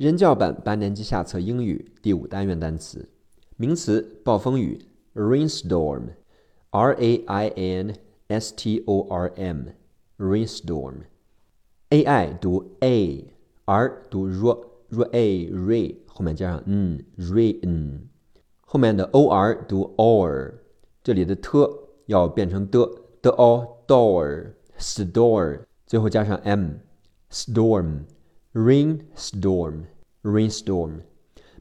人教版八年级下册英语第五单元单词，名词暴风雨，rainstorm，r a i n s t o r m，rainstorm，a i 读 a，r 读 r，r a ray 后面加上 n，rain，后面的 o r 读 or，这里的 t 要变成的的 o door，store，最后加上 m，storm rainstorm，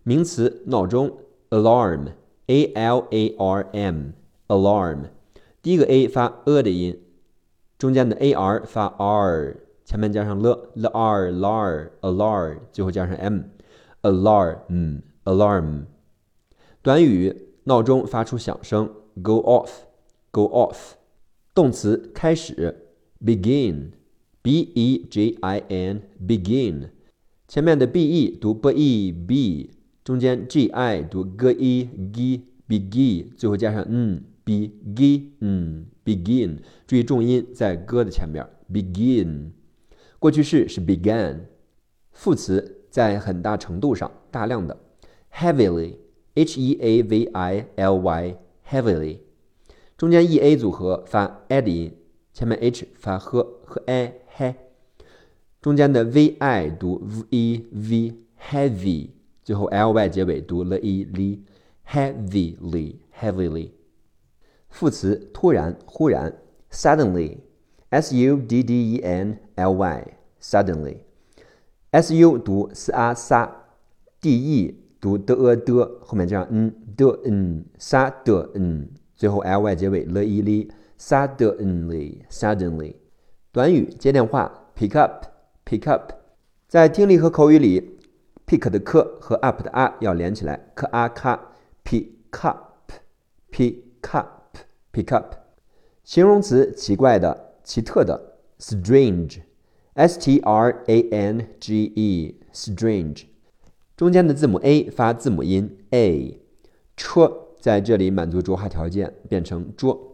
名词闹钟，alarm，a l a r m，alarm，第一个 a 发 a 的音，中间的 a r 发 r，前面加上 l l r lar alarm，最后加上 m，alarm，alarm，短语闹钟发出响声，go off，go off，动词开始，begin。 B e g i n begin，前面的 b e 读 b e b，中间 g i 读 g e g begin，最后加上 n begin begin，注意重音在 g 的前面 begin。过去式是 began，副词在很大程度上大量的 heavily h e a v i l y heavily，中间 e a 组合发 a 的音，前面 h 发 h 和 a。h，中间的 v i 读 v e v heavy，最后 l y 结尾读 l e l heavily heavily。副词突然忽然 suddenly s u d d e n l y suddenly s u 读 s a sa d e 读 d e d 后面加上 n d n sa d n 最后 l y 结尾 l e l suddenly suddenly 短语接电话，pick up，pick up，在听力和口语里，pick 的 k 和 up 的 a 要连起来，k a k，pick up，pick up，pick up。形容词奇怪的、奇特的，strange，s t r a n g e，strange。中间的字母 a 发字母音 a，车在这里满足浊化条件，变成捉，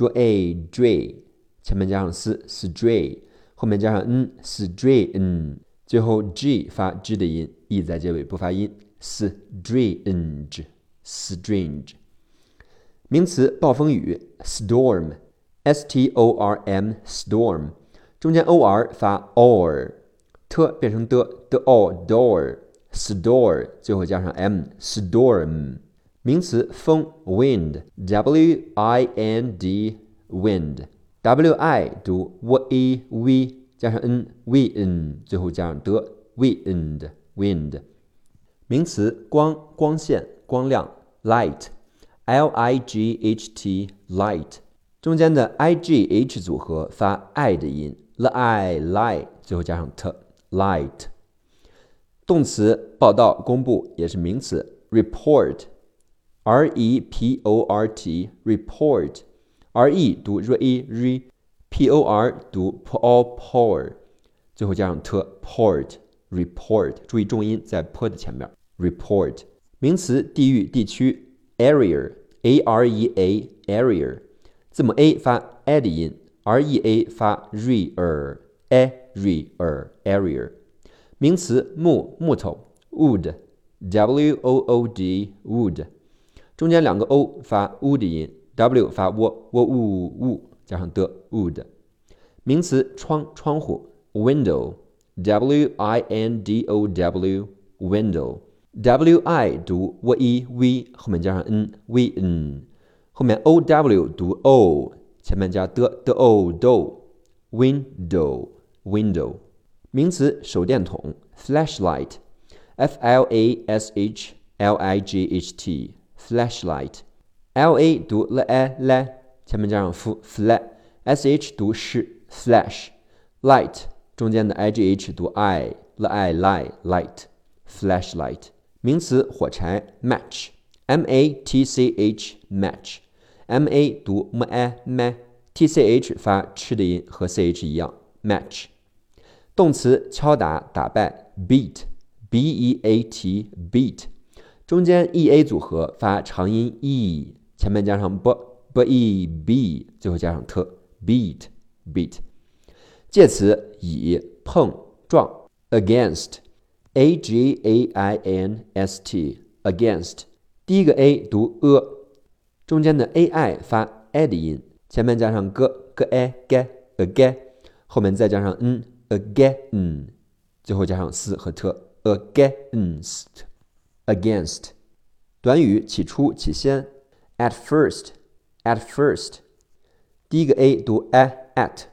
捉 a dray。前面加上 s，stray，后面加上 n，stray，n，最后 g 发 g 的音，e 在结尾不发音，strange，strange。名词暴风雨，storm，s t o r m，storm，中间 o r 发 or，t 变成的 d or door，store，最后加上 m，storm。名词风，wind，w i n d，wind。w i 读 w e v 加上 n w i n，最后加上的 wind wind 名词光光线光亮 light l i g h t light 中间的 i g h 组合发 i 的音 l i light，最后加上 t light 动词报道公布也是名词 report r e p o r t report，r e 读 re，re p o r 读 p o por，最后加上 t port report，注意重音在 p 的前面。report 名词地域地区 area a r e a area，字母 a 发 a 的音，r e a 发 re r a re r area。名词木木头 wood w o o d wood，中间两个 o 发 u 的音。w 发 w w u u 加上的 wood，名词窗窗户 window w i n d o w window w i 读 w e v 后面加上 n v n 后面 o w 读 o 前面加的的 o do window window 名词手电筒 flashlight f l a s h l i g h t flashlight l a 读 l a l，前面加上 f flat，s h 读是 flash，light 中间的 i g h 读 i l i lie light flashlight 名词火柴 match m a t c h match m a 读 m a m t c h 发吃的音和 c h 一样 match 动词敲打打败 beat b e a t beat 中间 e a 组合发长音 e。前面加上 b b e b，最后加上 t beat beat。介词以碰撞 against a g a i n s t，against。第一个 a 读 a，中间的 a i 发 a 的音，前面加上 g g a g again，后面再加上 n again，最后加上 s 和 t against against。短语起初起先，at first at first。第一个 a 读 a at，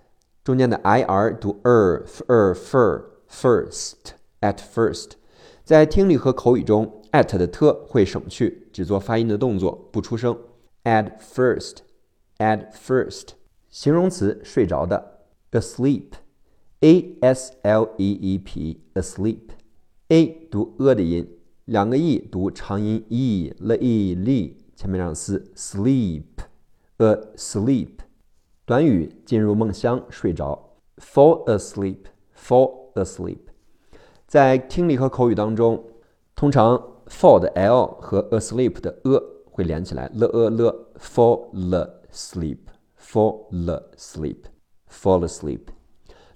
中间的 i r 读 er er fir first at first。在听力和口语中。at 的 t 会省去，只做发音的动作，不出声。at first，at first，形容词睡着的，asleep，a s l e e p，asleep，a 读 a 的音， 两个 e 读长音 e，l e l，前面让丝，sleep，asleep，短语进入梦乡，睡着，fall asleep，fall asleep，在听力和口语当中，通常。fall 的 l 和 asleep 的 a 会连起来，l a l fall asleep，fall asleep，fall asleep。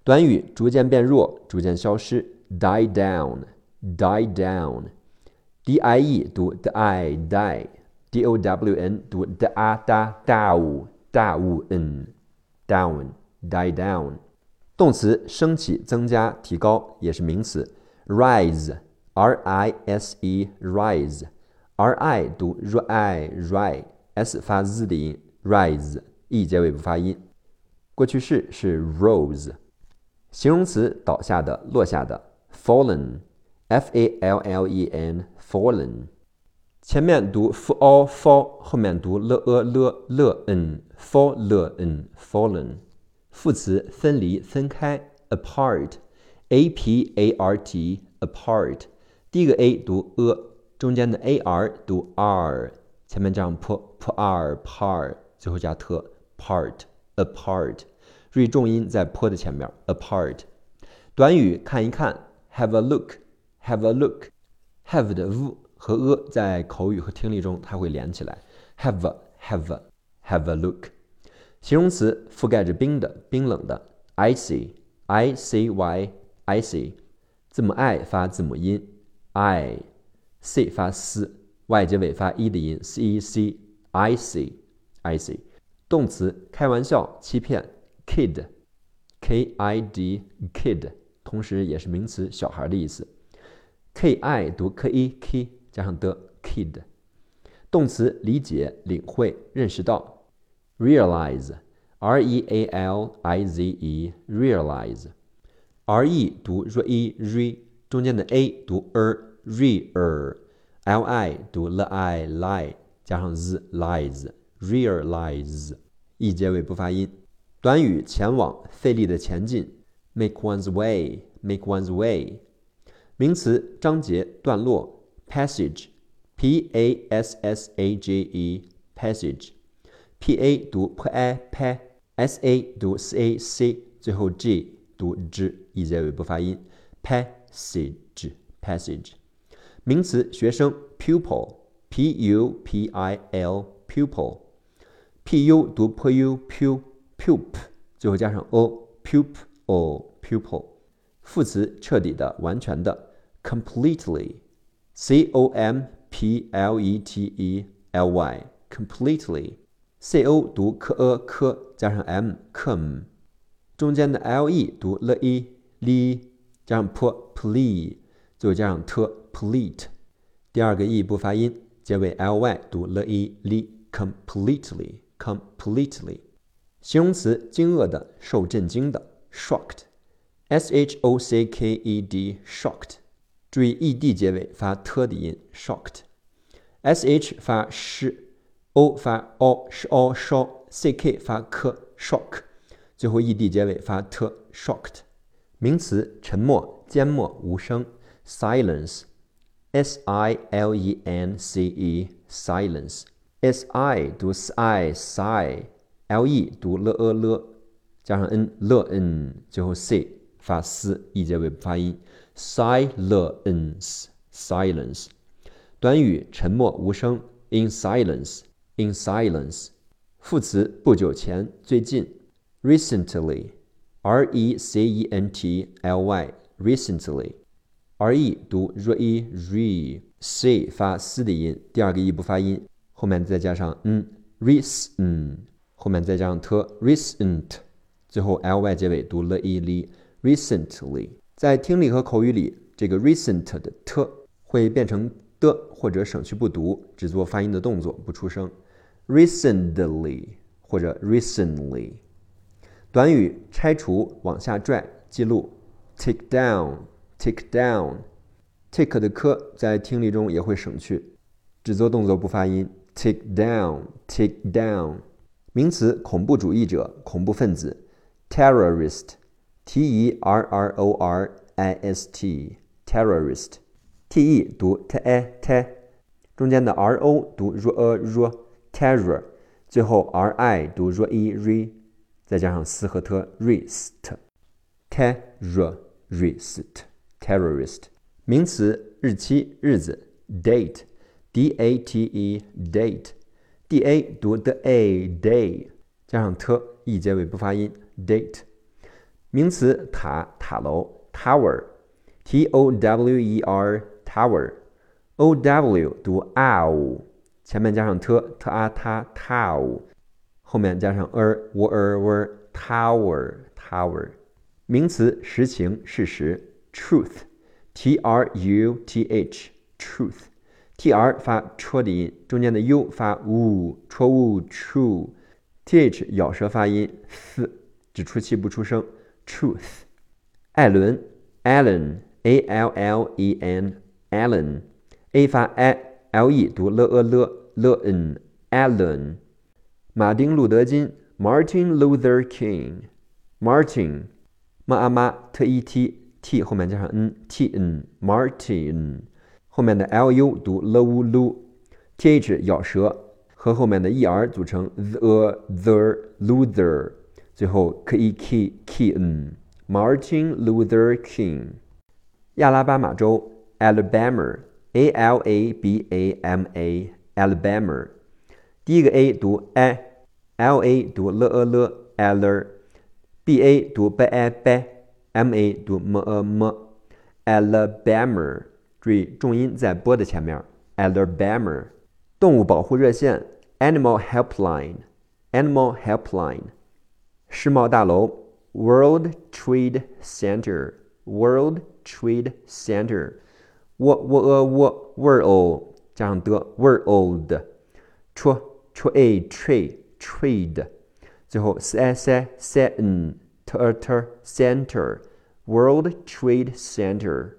短语逐渐变弱，逐渐消失，die down，die down。D i e 读 d i die，d o w n 读 da da down down down die down。动词升起、增加、提高也是名词，rise。r i s e rise，r i 读 ri ri，s 发 z 的音，rise，e 结尾不发音。过去式是 rose。形容词倒下的、落下的，fallen，f a l l e n fallen。前面读 fall fall，后面读 l e l l n fallen fallen。副词分离、分开，apart，a p a r t apart。第一个 a 读 a，中间的 a r 读 r，前面加上 p p r par，最后加 t part apart，注意重音在 p 的前面 apart。短语看一看，have a look，have a look Have 的 v 和 a 在口语和听力中它会连起来，have a have a have a look。形容词覆盖着冰的、冰冷的，icy i c y icy，字母 i 发字母音。i c 发 s，y 结尾发 e 的音，c e c i c i c。动词开玩笑、欺骗，kid k i d kid，同时也是名词小孩的意思。K i 读 k i k 加上的 kid。动词理解、领会、认识到，realize r e a l i z e realize。r e 读 r e r。中间的 a 读 er，rear，l i 读 l i lie，加上 z lies，realize，e 结尾不发音。短语前往，费力的前进，make one's way，make one's way。名词章节、段落，passage，p a s s a j e，passage，p a 读 p a p，s a 读 s a c，最后 g 读 z，e 结尾不发音，passage passage，名词学生 pupil p u p i l pupil p u 读 p u pu pup 最后加上 o pup o pupil 副词彻底的完全的 completely c o m p l e t e l y completely c o 读 k e k 加上 m com 中间的 l e 读 l e li 加上 p ple，最后加上 t plete，第二个 e 不发音，结尾 ly 读 l e li completely completely。形容词惊愕的，受震惊的，shocked，s h o c k e d shocked。 注意 e d 结尾发 t 的音，shocked，s h 发 sh，o 发 o 是 o sh，c k 发 k shock，最后 e d 结尾发 t shocked。名词沉默、缄默、无声，silence，s i l e n c e，silence，s i 读 si，si l e 读 l e l，加上 n l n，最后 c 发 s，e 结尾不发音，silence，silence。短语沉默、无声，in silence，in silence。副词不久前、最近，recently。recently，recently，r e 读 r e re，c 发嘶的音，第二个 e 不发音，后面再加上嗯 recent，后面再加上 t recent，最后 l y 结尾读 l e l recently。在听力和口语里，这个 recent 的 t 会变成的或者省去不读，只做发音的动作，不出声。recently 或者 recently。短语拆除、往下拽、记录，take down，take down，take 的 k 在听力中也会省去，只做动作不发音。take down，take down。名词恐怖主义者、恐怖分子 terrorist T e r r o r i s t terrorist，T e 读 t e t，中间的 r o 读 r a r，terror，最后 r i 读 r e r。再加上斯和特，rest，terrorist，terrorist，。名词，日期、日子，date，d a t e，date，d a 读 d a day，加上 t e 结尾不发音，date。名词，塔、塔楼，tower，t o w e r，tower，o w 读 ow，前面加上 t t a t a tow。后面加上 er w er w tower tower，名词实情事实 truth t r u t h truth t r 发戳的音，中间的 u 发 u ch u true t h 咬舌发音 th 只出气不出声 truth。艾伦 Allen a l l e n Allen a 发 a l e 读 l e l l n Allen。马丁·路德·金，Martin Luther King，Martin，m a m t e t t 后面加上 n t n，Martin，后面的 l u 读 l u l，t h 咬舌，和后面的 e r 组成 the the Luther， 最后 k e k k n，Martin Luther King。亚拉巴马州，Alabama，A L A B A M A，Alabama。第一个 a 读 a，l a 读 l e L，A L B a 读 b a b，m a 读 m a m，Alabama，注意重音在 b 的前面，Alabama。动物保护热线，Animal Helpline，Animal Helpline。世贸大楼，World Trade Center，World Trade Center，w w e w world 加上的 world，戳。trade trade trade，最后 c c c n t t center World Trade Center。